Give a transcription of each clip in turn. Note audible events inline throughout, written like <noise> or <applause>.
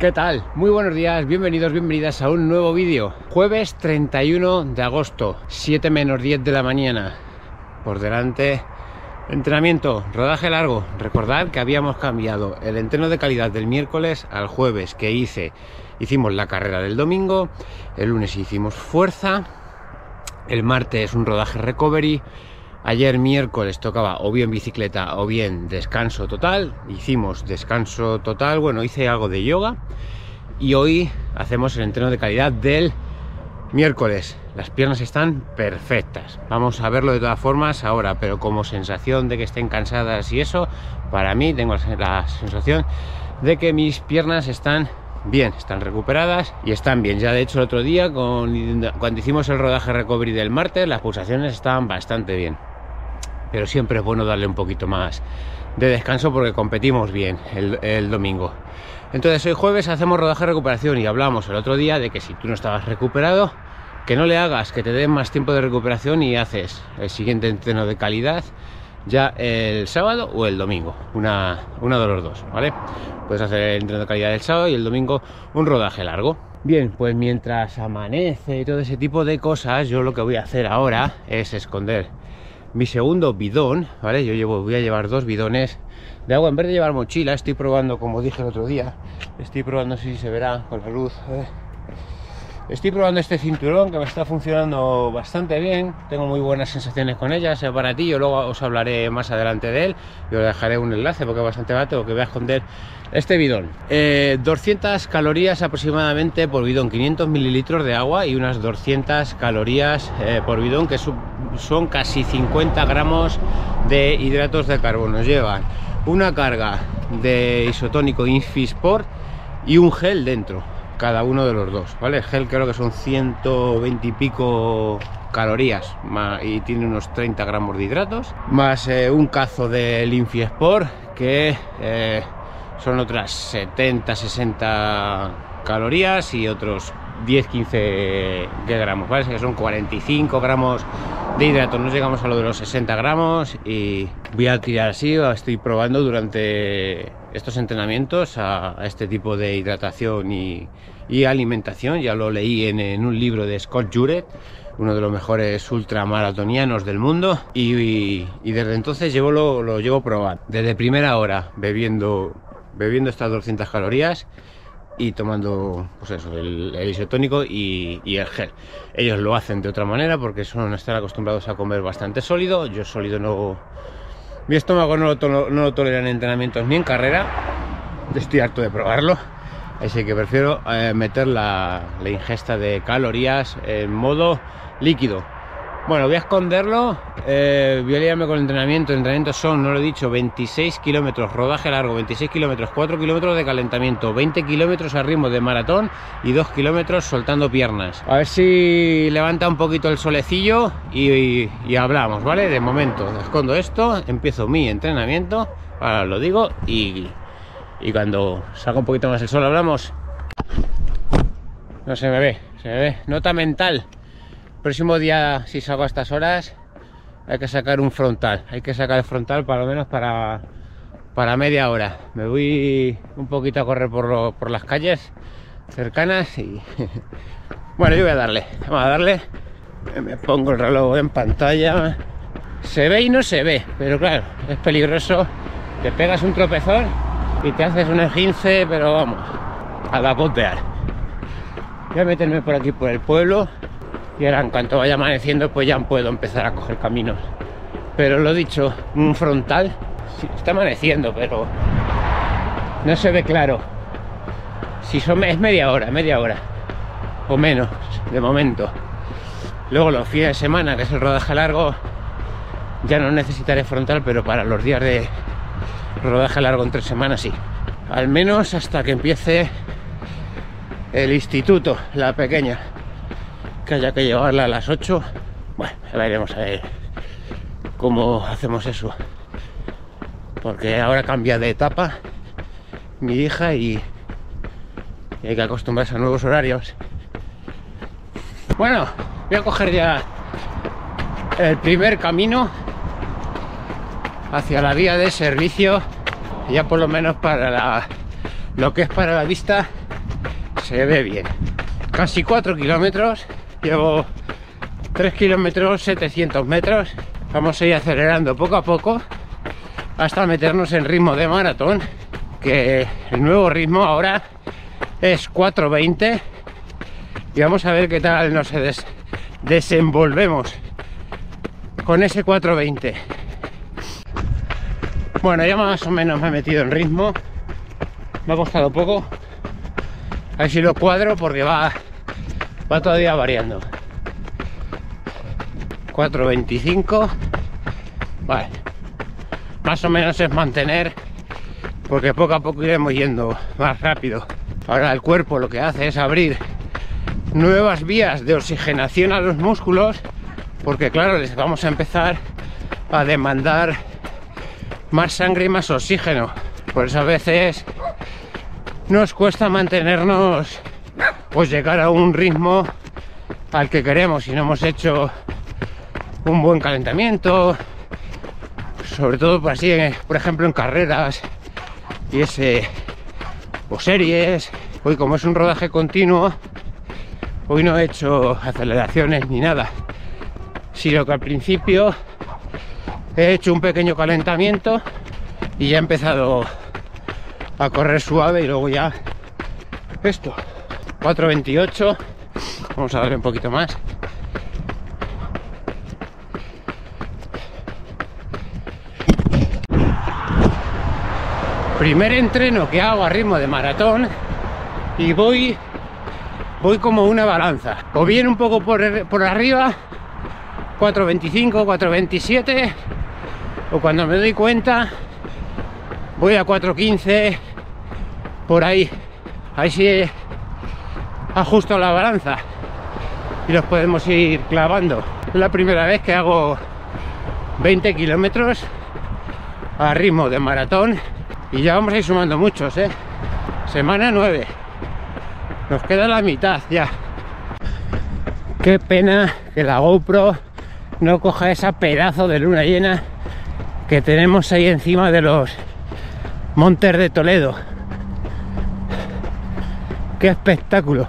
¿Qué tal? Muy buenos días, bienvenidos, bienvenidas a un nuevo vídeo. Jueves 31 de agosto, 7 menos 10 de la mañana. Por delante, entrenamiento, rodaje largo. Recordad que habíamos cambiado el entreno de calidad del miércoles al jueves que hice. Hicimos la carrera del domingo, el lunes hicimos fuerza, el martes un rodaje recovery Ayer miércoles tocaba o bien bicicleta o bien descanso total. Hicimos descanso total, bueno, hice algo de yoga. Y hoy hacemos el entreno de calidad del miércoles. Las piernas están perfectas. Vamos a verlo de todas formas ahora, pero como sensación de que estén cansadas y eso, para mí tengo la sensación de que mis piernas están bien, están recuperadas y están bien. Ya de hecho el otro día, cuando hicimos el rodaje recovery del martes, las pulsaciones estaban bastante bien pero siempre es bueno darle un poquito más de descanso porque competimos bien el, domingo. Entonces hoy jueves hacemos rodaje de recuperación y hablamos el otro día de que si tú no estabas recuperado, que no le hagas, que te den más tiempo de recuperación y haces el siguiente entreno de calidad ya el sábado o el domingo, una, una de los dos, ¿vale? Puedes hacer el entreno de calidad el sábado y el domingo un rodaje largo. Bien, pues mientras amanece y todo ese tipo de cosas, yo lo que voy a hacer ahora es esconder mi segundo bidón, ¿vale? Yo llevo, voy a llevar dos bidones de agua. En vez de llevar mochila, estoy probando, como dije el otro día, estoy probando si se verá con la luz. ¿eh? Estoy probando este cinturón que me está funcionando bastante bien. Tengo muy buenas sensaciones con ella, ese aparatillo. Luego os hablaré más adelante de él. Y os dejaré un enlace porque es bastante barato que voy a esconder este bidón. 200 eh, calorías aproximadamente por bidón, 500 mililitros de agua y unas 200 calorías eh, por bidón, que son casi 50 gramos de hidratos de carbono. Llevan una carga de isotónico Infisport y un gel dentro cada uno de los dos, ¿vale? El gel creo que son 120 y pico calorías y tiene unos 30 gramos de hidratos, más eh, un cazo del Infiesport que eh, son otras 70, 60 calorías y otros 10, 15 gramos, ¿vale? Que son 45 gramos de hidratos, no llegamos a lo de los 60 gramos y voy a tirar así, estoy probando durante estos entrenamientos a, este tipo de hidratación y, alimentación. Ya lo leí en, un libro de Scott Jurek, uno de los mejores ultramaratonianos del mundo. Y, desde entonces llevo lo, lo, llevo probando. Desde primera hora bebiendo, bebiendo estas 200 calorías y tomando pues eso, el, isotónico y, el gel. Ellos lo hacen de otra manera porque son estar acostumbrados a comer bastante sólido. Yo sólido no mi estómago no lo, tolera en entrenamientos ni en carrera. Estoy harto de probarlo. Así que prefiero eh, meter la, ingesta de calorías en modo líquido. Bueno, voy a esconderlo. Eh, voy a liarme con el entrenamiento. Entrenamientos son, no lo he dicho, 26 kilómetros, rodaje largo, 26 kilómetros, 4 kilómetros de calentamiento, 20 kilómetros a ritmo de maratón y 2 kilómetros soltando piernas. A ver si levanta un poquito el solecillo y, hablamos, ¿vale? De momento, escondo esto, empiezo mi entrenamiento, ahora lo digo, y, y cuando salga un poquito más el sol hablamos. No se me ve, se me ve. Nota mental. Próximo día, si salgo a estas horas, hay que sacar un frontal. Hay que sacar el frontal para lo menos para, para media hora. Me voy un poquito a correr por, por las calles cercanas y... <laughs> bueno, yo voy a darle. Vamos a darle. Me pongo el reloj en pantalla. Se ve y no se ve, pero claro, es peligroso. Te pegas un tropezón y te haces un esguince, pero vamos, a la potear. Voy a meterme por aquí por el pueblo y ahora en cuanto vaya amaneciendo pues ya puedo empezar a coger caminos. Pero lo dicho un frontal está amaneciendo pero no se ve claro. Si son es media hora media hora o menos de momento. Luego los fines de semana que es el rodaje largo ya no necesitaré frontal pero para los días de rodaje largo en tres semanas sí. Al menos hasta que empiece el instituto la pequeña haya que llevarla a las 8. Bueno, veremos a ver cómo hacemos eso. Porque ahora cambia de etapa mi hija y, hay que acostumbrarse a nuevos horarios. Bueno, voy a coger ya el primer camino hacia la vía de servicio, ya por lo menos para la, lo que es para la vista se ve bien. Casi 4 kilómetros, llevo 3 kilómetros 700 metros. Vamos a ir acelerando poco a poco hasta meternos en ritmo de maratón, que el nuevo ritmo ahora es 4.20 y vamos a ver qué tal nos desenvolvemos con ese 420 bueno ya más o menos me he metido en ritmo. Me ha costado poco. A ver si lo cuadro porque va va todavía variando. 425 vale más o menos es mantener porque poco a poco iremos yendo más rápido. Ahora el cuerpo lo que hace es abrir nuevas vías de oxigenación a los músculos porque claro, les vamos a empezar a demandar más sangre y más oxígeno. Por eso a veces nos cuesta mantenernos pues llegar a un ritmo al que queremos si no hemos hecho un buen calentamiento sobre todo pues así por ejemplo en carreras y ese o series. Hoy como es un rodaje continuo hoy no he hecho aceleraciones ni nada sino que al principio he hecho un pequeño calentamiento y ya he empezado a correr suave y luego ya esto 4.28 vamos a darle un poquito más. Primer entreno que hago a ritmo de maratón y voy voy como una balanza. O bien un poco por, por arriba 4.25, 4.27 o cuando me doy cuenta voy a 4.15 por ahí. Ahí sí ajusto la balanza y los podemos ir clavando es la primera vez que hago 20 kilómetros a ritmo de maratón y ya vamos a ir sumando muchos ¿eh? semana 9 nos queda la mitad ya qué pena que la GoPro no coja esa pedazo de luna llena que tenemos ahí encima de los montes de Toledo. ¡Qué espectáculo!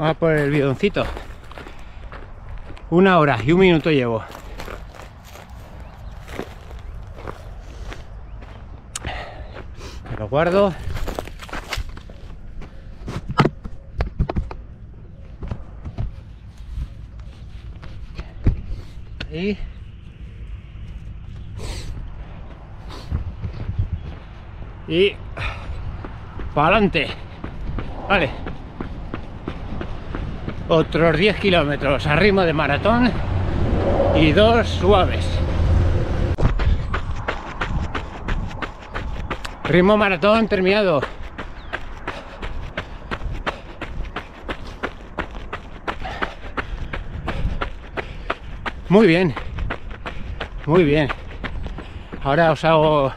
Vamos a por el bidoncito. Una hora y un minuto llevo. Lo guardo. Y y para adelante vale otros 10 kilómetros a ritmo de maratón y dos suaves. Ritmo maratón terminado. Muy bien, muy bien. Ahora os hago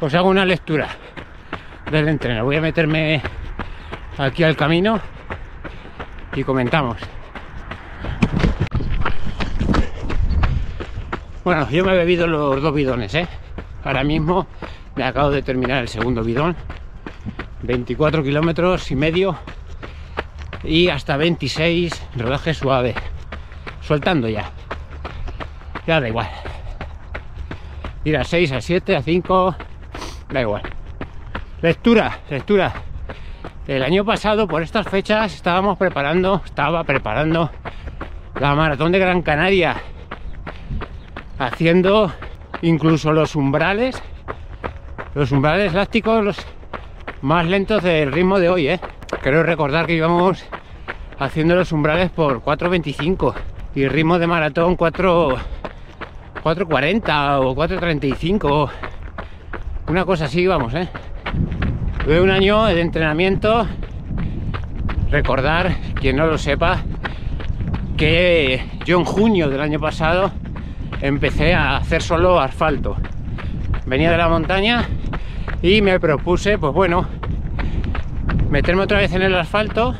os hago una lectura del entreno. Voy a meterme aquí al camino y comentamos. Bueno, yo me he bebido los dos bidones, ¿eh? Ahora mismo me acabo de terminar el segundo bidón. 24 kilómetros y medio y hasta 26 rodaje suave. Soltando ya. Ya da igual. Ir a 6, a 7, a 5, da igual. Lectura, lectura. El año pasado, por estas fechas, estábamos preparando, estaba preparando la maratón de Gran Canaria, haciendo incluso los umbrales, los umbrales lácticos los más lentos del ritmo de hoy, ¿eh? Creo recordar que íbamos haciendo los umbrales por 4.25 y ritmo de maratón 4 4.40 o 4.35 una cosa así vamos, ¿eh? Tuve un año de entrenamiento. Recordar, quien no lo sepa, que yo en junio del año pasado empecé a hacer solo asfalto. Venía de la montaña y me propuse, pues bueno, meterme otra vez en el asfalto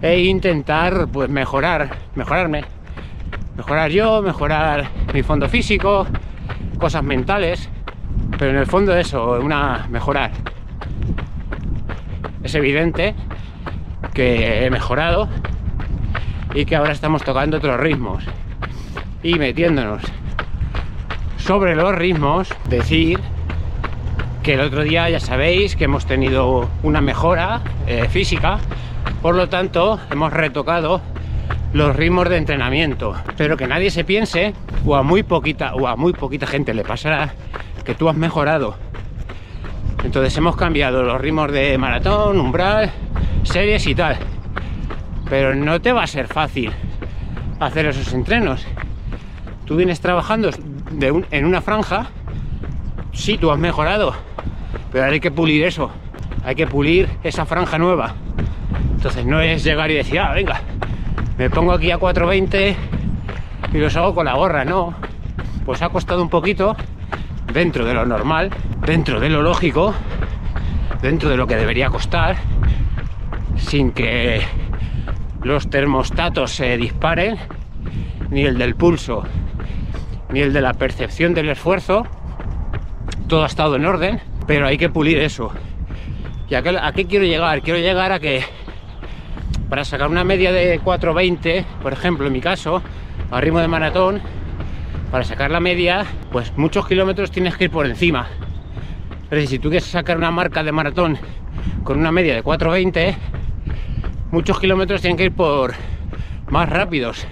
e intentar pues mejorar, mejorarme, mejorar yo, mejorar mi fondo físico, cosas mentales, pero en el fondo eso, una mejorar. Es evidente que he mejorado y que ahora estamos tocando otros ritmos. Y metiéndonos sobre los ritmos, decir que el otro día ya sabéis que hemos tenido una mejora eh, física, por lo tanto hemos retocado los ritmos de entrenamiento, pero que nadie se piense o a muy poquita o a muy poquita gente le pasará que tú has mejorado. Entonces hemos cambiado los ritmos de maratón, umbral, series y tal. Pero no te va a ser fácil hacer esos entrenos. Tú vienes trabajando en una franja, sí, tú has mejorado, pero hay que pulir eso, hay que pulir esa franja nueva. Entonces no es llegar y decir, ah, venga, me pongo aquí a 420 y los hago con la gorra, no. Pues ha costado un poquito, dentro de lo normal, dentro de lo lógico, dentro de lo que debería costar, sin que los termostatos se disparen, ni el del pulso, ni el de la percepción del esfuerzo. Todo ha estado en orden, pero hay que pulir eso. ¿Y a qué, quiero llegar? Quiero llegar a que para sacar una media de 4.20, por ejemplo, en mi caso, a ritmo de maratón, para sacar la media, pues muchos kilómetros tienes que ir por encima. Pero si tú quieres sacar una marca de maratón con una media de 4.20, muchos kilómetros tienen que ir por más rápidos.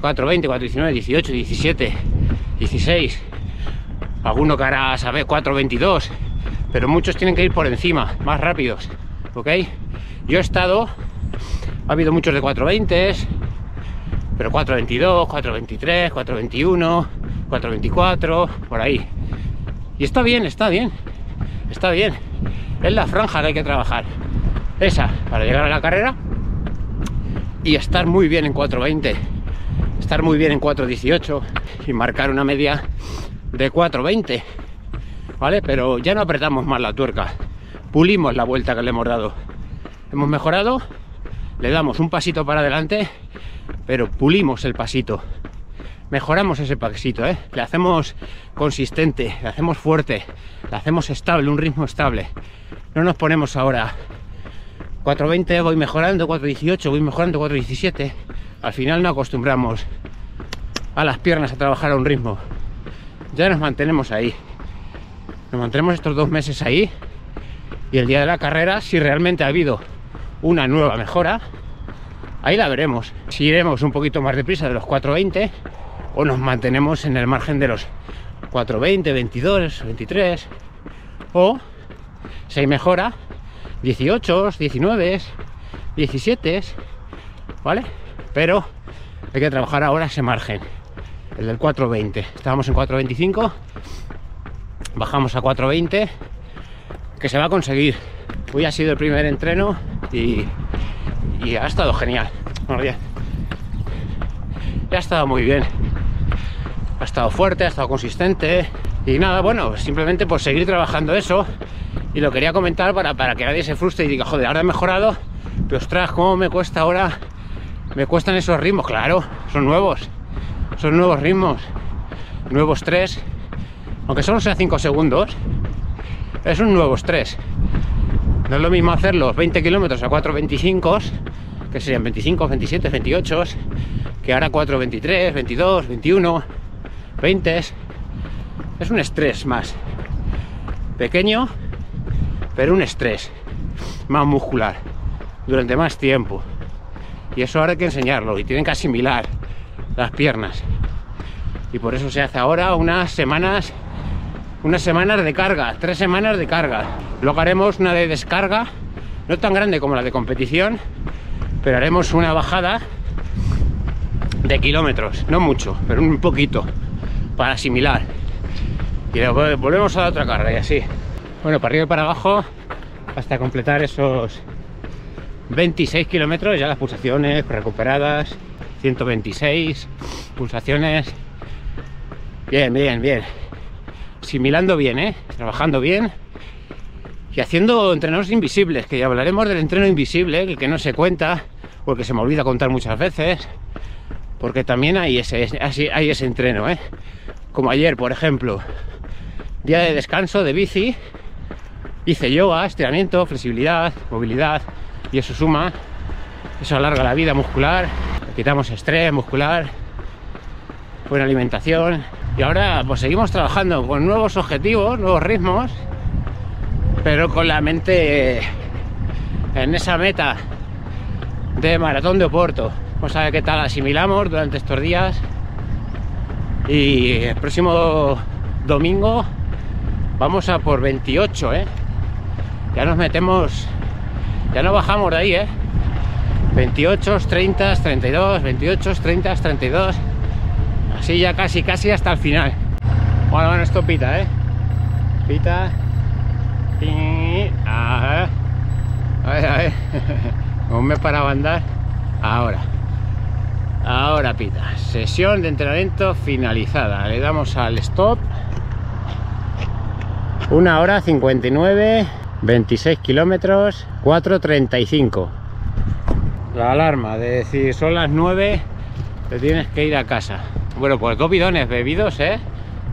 4.20, 4.19, 18, 17, 16. Alguno que hará, sabe, 4.22. Pero muchos tienen que ir por encima, más rápidos. ¿Ok? Yo he estado... Ha habido muchos de 4.20, pero 4.22, 4.23, 4.21, 4.24, por ahí. Y está bien, está bien, está bien. Es la franja que hay que trabajar. Esa, para llegar a la carrera y estar muy bien en 4.20, estar muy bien en 4.18 y marcar una media de 4.20, ¿vale? Pero ya no apretamos más la tuerca, pulimos la vuelta que le hemos dado. Hemos mejorado, le damos un pasito para adelante, pero pulimos el pasito. Mejoramos ese pasito, ¿eh? Le hacemos consistente, le hacemos fuerte, le hacemos estable, un ritmo estable. No nos ponemos ahora 4.20 voy mejorando, 4.18 voy mejorando, 4.17. Al final no acostumbramos a las piernas a trabajar a un ritmo. Ya nos mantenemos ahí. Nos mantenemos estos dos meses ahí. Y el día de la carrera, si realmente ha habido una nueva mejora, ahí la veremos. Si iremos un poquito más deprisa de los 4.20 o nos mantenemos en el margen de los 4.20, 22, 23 o si mejora 18, 19, 17, ¿vale? Pero hay que trabajar ahora ese margen, el del 420. Estábamos en 425, bajamos a 420, que se va a conseguir. Hoy ha sido el primer entreno y, y ha estado genial. Bueno, bien. Ha estado muy bien. Ha estado fuerte, ha estado consistente. Y nada, bueno, simplemente por seguir trabajando eso y lo quería comentar para, para que nadie se frustre y diga, joder, ahora he mejorado, pero ostras, ¿cómo me cuesta ahora? Me cuestan esos ritmos, claro, son nuevos, son nuevos ritmos, nuevos tres, aunque solo sea 5 segundos, es un nuevo tres. No es lo mismo hacer los 20 kilómetros a 4.25, que serían 25, 27, 28, que ahora 4.23, 22, 21, 20. Es un estrés más pequeño, pero un estrés más muscular durante más tiempo. Y eso ahora hay que enseñarlo y tienen que asimilar las piernas. Y por eso se hace ahora unas semanas, unas semanas de carga, tres semanas de carga. Luego haremos una de descarga, no tan grande como la de competición, pero haremos una bajada de kilómetros, no mucho, pero un poquito, para asimilar. Y luego volvemos a la otra carga y así. Bueno, para arriba y para abajo hasta completar esos 26 kilómetros, ya las pulsaciones recuperadas, 126 pulsaciones. Bien, bien, bien. Similando bien, ¿eh? Trabajando bien y haciendo entrenos invisibles, que ya hablaremos del entreno invisible, el que no se cuenta, o el que se me olvida contar muchas veces, porque también hay ese, hay ese entreno, ¿eh? Como ayer, por ejemplo, día de descanso de bici, hice yoga, estiramiento, flexibilidad, movilidad, y eso suma, eso alarga la vida muscular, quitamos estrés muscular, buena alimentación, y ahora pues seguimos trabajando con nuevos objetivos, nuevos ritmos, pero con la mente en esa meta de maratón de Oporto. Vamos a ver qué tal asimilamos durante estos días. Y el próximo domingo vamos a por 28, ¿eh? Ya nos metemos, ya no bajamos de ahí, ¿eh? 28, 30, 32, 28, 30, 32. Así ya casi, casi hasta el final. Bueno, bueno, esto pita, ¿eh? Pita. A ver, a ver. <laughs> ¿Cómo me parado a andar? Ahora. Ahora pita. Sesión de entrenamiento finalizada. Le damos al stop. Una hora 59, 26 kilómetros, 4.35. La alarma de decir son las 9, te tienes que ir a casa. Bueno, pues dos bidones bebidos, ¿eh?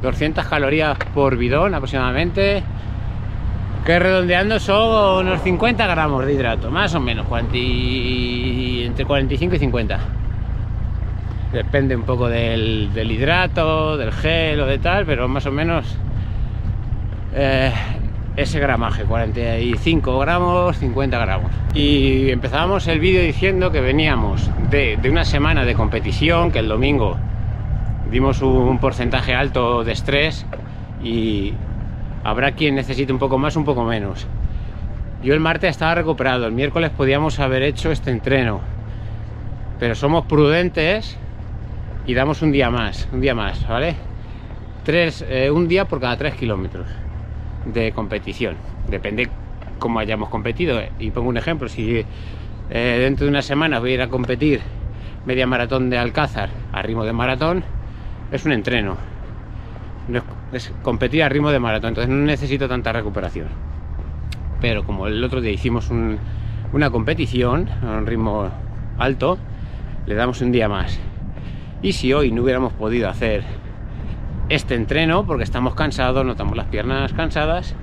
200 calorías por bidón aproximadamente que redondeando son unos 50 gramos de hidrato, más o menos, entre 45 y 50. Depende un poco del, hidrato, del gel o de tal, pero más o menos eh, ese gramaje, 45 gramos, 50 gramos. Y empezábamos el vídeo diciendo que veníamos de, de una semana de competición, que el domingo dimos un porcentaje alto de estrés y Habrá quien necesite un poco más, un poco menos. Yo el martes estaba recuperado, el miércoles podíamos haber hecho este entreno. Pero somos prudentes y damos un día más, un día más, ¿vale? Tres, eh, un día por cada tres kilómetros de competición. Depende cómo hayamos competido. Y pongo un ejemplo, si eh, dentro de una semana voy a ir a competir media maratón de Alcázar a ritmo de maratón, es un entreno es competir a ritmo de maratón, entonces no necesito tanta recuperación. Pero como el otro día hicimos una competición a un ritmo alto, le damos un día más. Y si hoy no hubiéramos podido hacer este entreno, porque estamos cansados, notamos las piernas cansadas,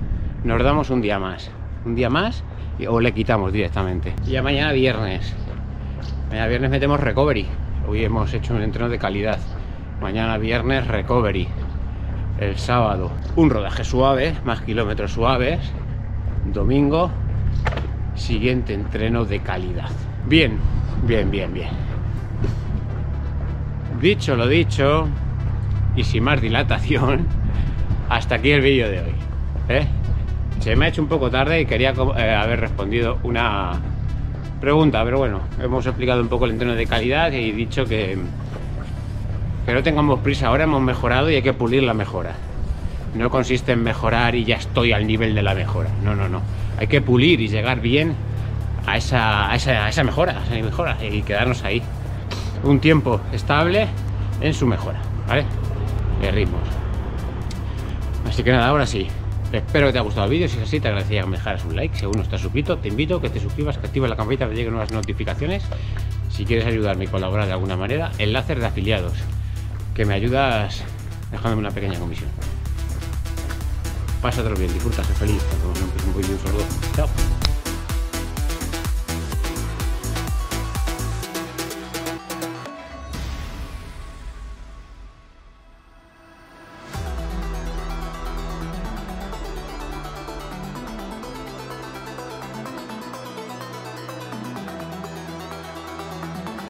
nos damos un día más. Un día más o le quitamos directamente. Y ya mañana viernes. Mañana viernes metemos recovery. Hoy hemos hecho un entreno de calidad. Mañana viernes recovery el sábado un rodaje suave, más kilómetros suaves, domingo siguiente entreno de calidad. Bien, bien, bien, bien. Dicho lo dicho, y sin más dilatación, <laughs> hasta aquí el vídeo de hoy. ¿eh? Se me ha hecho un poco tarde y quería eh, haber respondido una pregunta, pero bueno, hemos explicado un poco el entreno de calidad y dicho que que no tengamos prisa, ahora hemos mejorado y hay que pulir la mejora. No consiste en mejorar y ya estoy al nivel de la mejora. No, no, no. Hay que pulir y llegar bien a esa, mejora, a esa mejora y quedarnos ahí. Un tiempo estable en su mejora, ¿vale? De ritmos. Así que nada, ahora sí. Espero que te haya gustado el vídeo. Si es así, te agradecería que me dejaras un like. Si aún no estás suscrito, te invito a que te suscribas, que actives la campanita para que lleguen nuevas notificaciones. Si quieres ayudarme y colaborar de alguna manera, enlaces de afiliados que me ayudas dejándome una pequeña comisión. Pásatelo bien, disfruta, sé feliz. Un saludo. Chao.